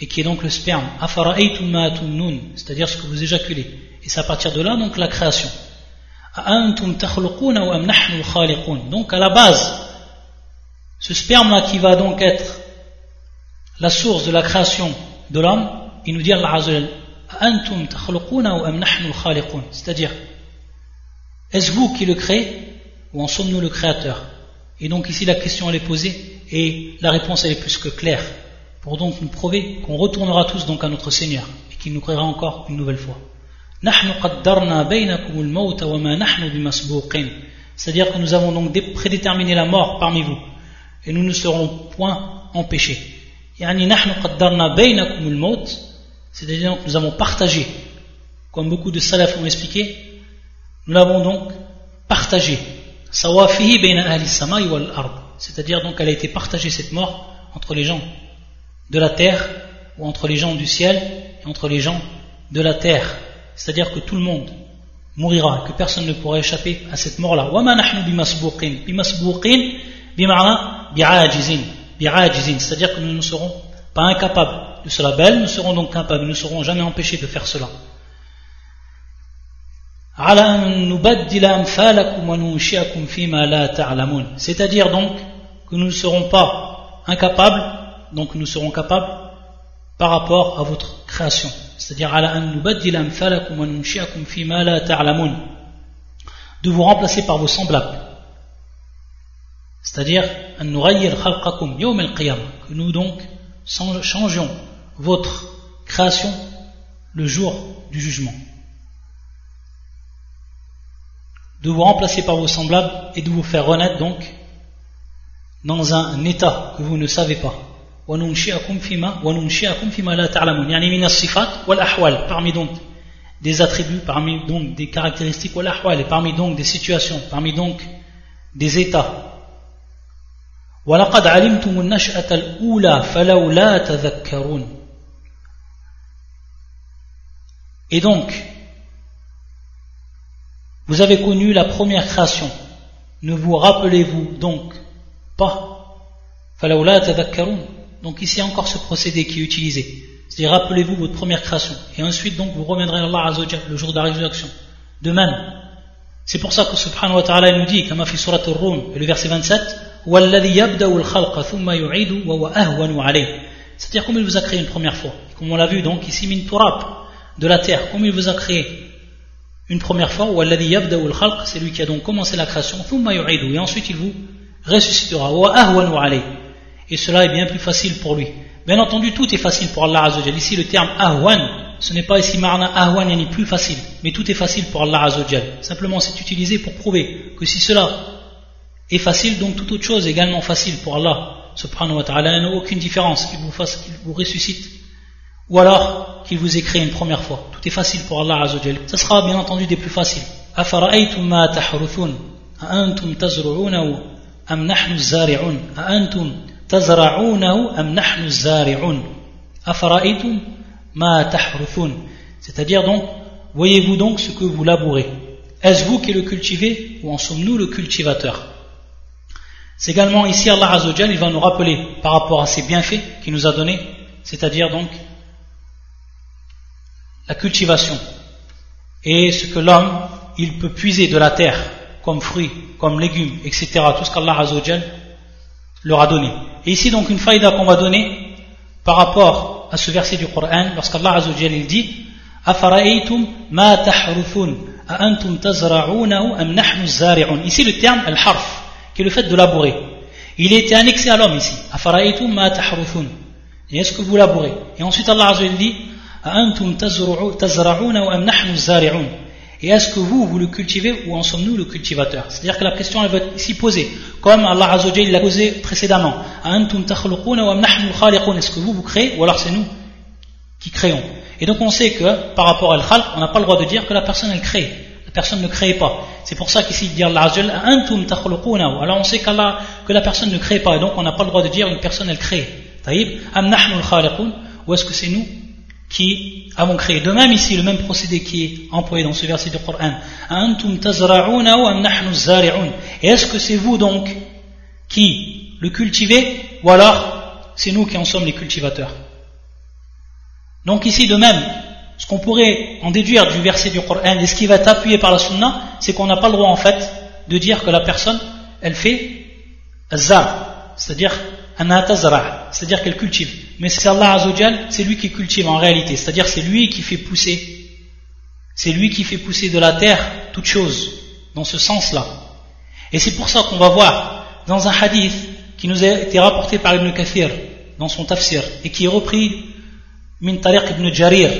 et qui est donc le sperme. C'est-à-dire ce que vous éjaculez. Et c'est à partir de là donc la création. Donc à la base, ce sperme-là qui va donc être la source de la création de l'homme, il nous dit Allah c'est-à-dire est-ce vous qui le créez ou en sommes-nous le créateur? Et donc ici la question est posée et la réponse est plus que claire. Pour donc nous prouver qu'on retournera tous donc à notre Seigneur et qu'il nous créera encore une nouvelle fois. C'est-à-dire que nous avons donc prédéterminé la mort parmi vous et nous ne serons point empêchés c'est-à-dire que nous avons partagé, comme beaucoup de salafs ont expliqué, nous l'avons donc partagé. C'est-à-dire donc qu'elle a été partagée cette mort entre les gens de la terre ou entre les gens du ciel et entre les gens de la terre. C'est-à-dire que tout le monde mourira, que personne ne pourra échapper à cette mort-là. C'est-à-dire que nous ne serons pas incapables de cela belle, nous serons donc capables, nous ne serons jamais empêchés de faire cela. C'est-à-dire donc que nous ne serons pas incapables, donc nous serons capables par rapport à votre création. C'est-à-dire de vous remplacer par vos semblables. C'est-à-dire que nous donc changions votre création le jour du jugement. De vous remplacer par vos semblables et de vous faire renaître donc dans un état que vous ne savez pas. parmi donc des attributs, parmi donc des caractéristiques, et parmi donc des situations, parmi donc des états. Et donc, vous avez connu la première création. Ne vous rappelez-vous donc pas Donc ici encore ce procédé qui est utilisé. C'est-à-dire rappelez-vous votre première création. Et ensuite donc vous reviendrez à Allah le jour de la résurrection. De même, c'est pour ça que subhanahu wa ta'ala nous dit, comme a fait surat al-Rum, le verset 27, c'est-à-dire comme il vous a créé une première fois. Comme on l'a vu donc ici, min de la terre, comme il vous a créé une première fois, c'est lui qui a donc commencé la création, et ensuite il vous ressuscitera. Et cela est bien plus facile pour lui. Bien entendu, tout est facile pour Allah Azzawajal. Ici, le terme ahwan, ce n'est pas ici marna ahwan, ni plus facile, mais tout est facile pour Allah Azzawajal. Simplement, c'est utilisé pour prouver que si cela est facile, donc toute autre chose est également facile pour Allah subhanahu wa ta'ala. Il n'y a aucune différence qu'il vous fasse, qu'il vous ressuscite, ou alors qu'il vous ait créé une première fois. Tout est facile pour Allah Azzawajal. Ça sera bien entendu des plus faciles. أفرأيتم ما تحرثون أأنتم تزرعونه أم نحن الزارعون أأنتم تزرعونه أم نحن الزارعون أفرأيتم ما تحرثون C'est-à-dire donc, voyez-vous donc ce que vous labourez Est-ce vous qui le cultivez ou en sommes-nous le cultivateur C'est également ici Allah Azzawajal, il va nous rappeler par rapport à ses bienfaits qu'il nous a donnés, c'est-à-dire donc la cultivation et ce que l'homme il peut puiser de la terre comme fruits, comme légumes, etc. Tout ce qu'Allah Azzawajal leur a donné. Et ici donc une faïda qu'on va donner par rapport à ce verset du Coran, lorsqu'Allah Azzawajal il dit أَفَرَأَيْتُمْ مَا تَحْرُثُونَ أَأَنْتُمْ تَزْرَعُونَهُ أَمْ نَحْنُ الزَّارِعُونَ Ici le terme al-harf qui est le fait de labourer. Il était annexé à l'homme ici. Et est-ce que vous labourez? Et ensuite Allah Azza dit Et est-ce que vous, vous le cultivez ou en sommes-nous le cultivateur? C'est-à-dire que la question elle va être ici posée, comme Allah Azza l'a posé précédemment. Est-ce que vous, vous créez ou alors c'est nous qui créons? Et donc on sait que par rapport à al on n'a pas le droit de dire que la personne elle crée personne ne crée pas. C'est pour ça qu'ici il dit Alors on sait que la personne ne crée pas, et donc on n'a pas le droit de dire une personne elle crée. Taïb, ou est-ce que c'est nous qui avons créé? De même ici, le même procédé qui est employé dans ce verset du Coran. Et est-ce que c'est vous donc qui le cultivez, ou alors c'est nous qui en sommes les cultivateurs? Donc ici de même, ce qu'on pourrait en déduire du verset du Coran et ce qui va être appuyé par la sunna, c'est qu'on n'a pas le droit en fait de dire que la personne, elle fait zar, c'est-à-dire c'est-à-dire qu'elle cultive. Mais c'est Allah Azzawajal, c'est lui qui cultive en réalité, c'est-à-dire c'est lui qui fait pousser, c'est lui qui fait pousser de la terre toute chose, dans ce sens-là. Et c'est pour ça qu'on va voir dans un hadith qui nous a été rapporté par Ibn Kathir dans son tafsir et qui est repris min tariq ibn Jarir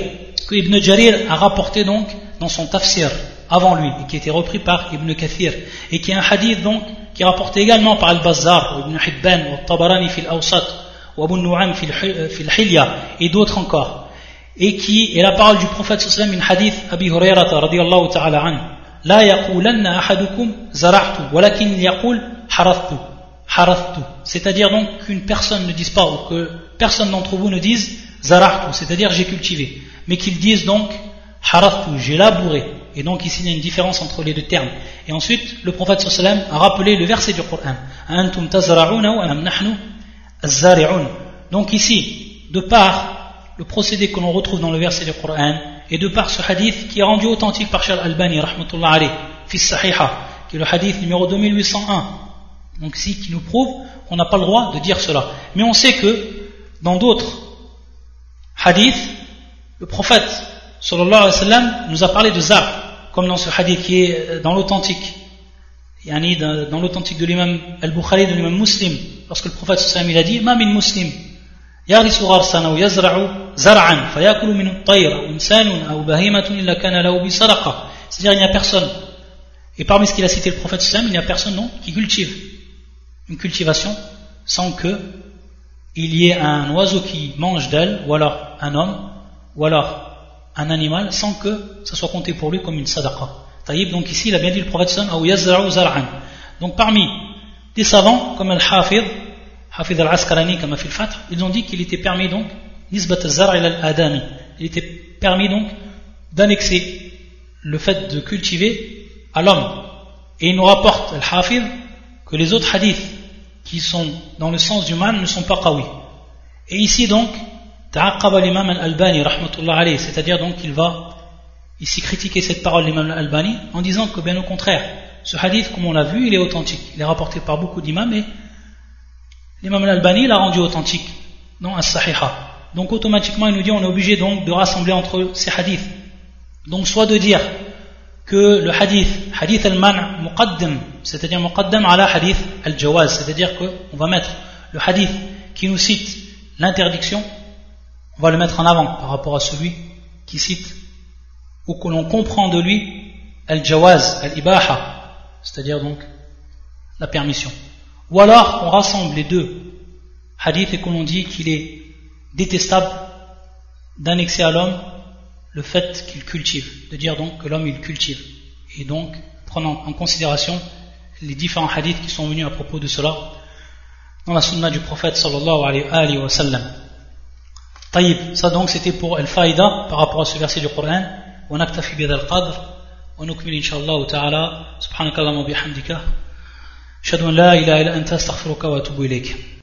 que Ibn Jarir a rapporté donc dans son tafsir avant lui et qui a été repris par Ibn Kathir et qui est un hadith donc qui est rapporté également par Al-Bazzar, Ibn Hibban, ou Tabarani fil Awsat, ou Abu Nu'am fil Hilya et d'autres encore et qui est la parole du prophète sallallahu alayhi wa sallam, hadith Abi Hurairah radiyallahu ta'ala an لا يقولن أحدكم زرعت ولكن يقول حرثت حرثت c'est-à-dire donc qu'une personne ne dise pas ou que personne d'entre vous ne dise zarahtu c'est-à-dire j'ai cultivé mais qu'ils disent donc haraftu, j'ai labouré. Et donc ici il y a une différence entre les deux termes. Et ensuite le prophète sallam a rappelé le verset du Coran. Antum Donc ici, de par le procédé que l'on retrouve dans le verset du Coran et de par ce hadith qui est rendu authentique par Charles Albani rahmatullah alayhi, fils sahiha, qui est le hadith numéro 2801 Donc ici, qui nous prouve qu'on n'a pas le droit de dire cela. Mais on sait que dans d'autres hadiths, le prophète sallallahu alayhi wa sallam nous a parlé de zar, comme dans ce hadith qui est dans l'authentique. Yani dans l'authentique de l'imam al-Bukhari, de l'imam muslim, lorsque le prophète sallallahu alayhi wa sallam il a dit, ma min muslim, يغرس غرسا أو يزرع زرعا فيأكل منه الطير أو إنسان أو بهيمة إلا كان له بصدقة c'est-à-dire il n'y a personne et parmi ce qu'il a cité le prophète sallam il n'y a personne non qui cultive une cultivation sans que il y ait un oiseau qui mange d'elle ou alors un homme ou alors un animal sans que ça soit compté pour lui comme une sadaqa. Donc ici, il a bien dit le prophète Donc parmi des savants comme Al-Hafid, Hafid Al-Asqalani comme Afil Fatr, ils ont dit qu'il était permis donc, Nisbat al-Adami, il était permis donc d'annexer le fait de cultiver à l'homme. Et il nous rapporte, Al-Hafid, que les autres hadiths qui sont dans le sens du mal ne sont pas qawi. Et ici donc, l'imam al-Albani c'est-à-dire donc qu'il va ici critiquer cette parole l'imam al-Albani en disant que bien au contraire ce hadith comme on l'a vu il est authentique. Il est rapporté par beaucoup d'imams et l'imam al-Albani l'a rendu authentique non as-sahiha. Donc automatiquement il nous dit on est obligé donc de rassembler entre ces hadiths. Donc soit de dire que le hadith hadith al-man' muqaddam c'est-à-dire muqaddam ala hadith al-jawaz c'est-à-dire qu'on va mettre le hadith qui nous cite l'interdiction on va le mettre en avant par rapport à celui qui cite ou que l'on comprend de lui al-jawaz al-ibaha c'est-à-dire donc la permission ou alors on rassemble les deux hadiths et qu'on dit qu'il est détestable d'annexer à l'homme le fait qu'il cultive, de dire donc que l'homme il cultive. Et donc, prenant en considération les différents hadiths qui sont venus à propos de cela dans la sunna du prophète sallallahu alayhi wa sallam. طيب ça donc c'était pour Al-Faïda par rapport à ce verset du Coran on aktafi bidha al-qadr on ukmil inshallah ta'ala subhanakallah wa bihamdika ashhadu an la ilaha illa anta astaghfiruka wa atubu ilayk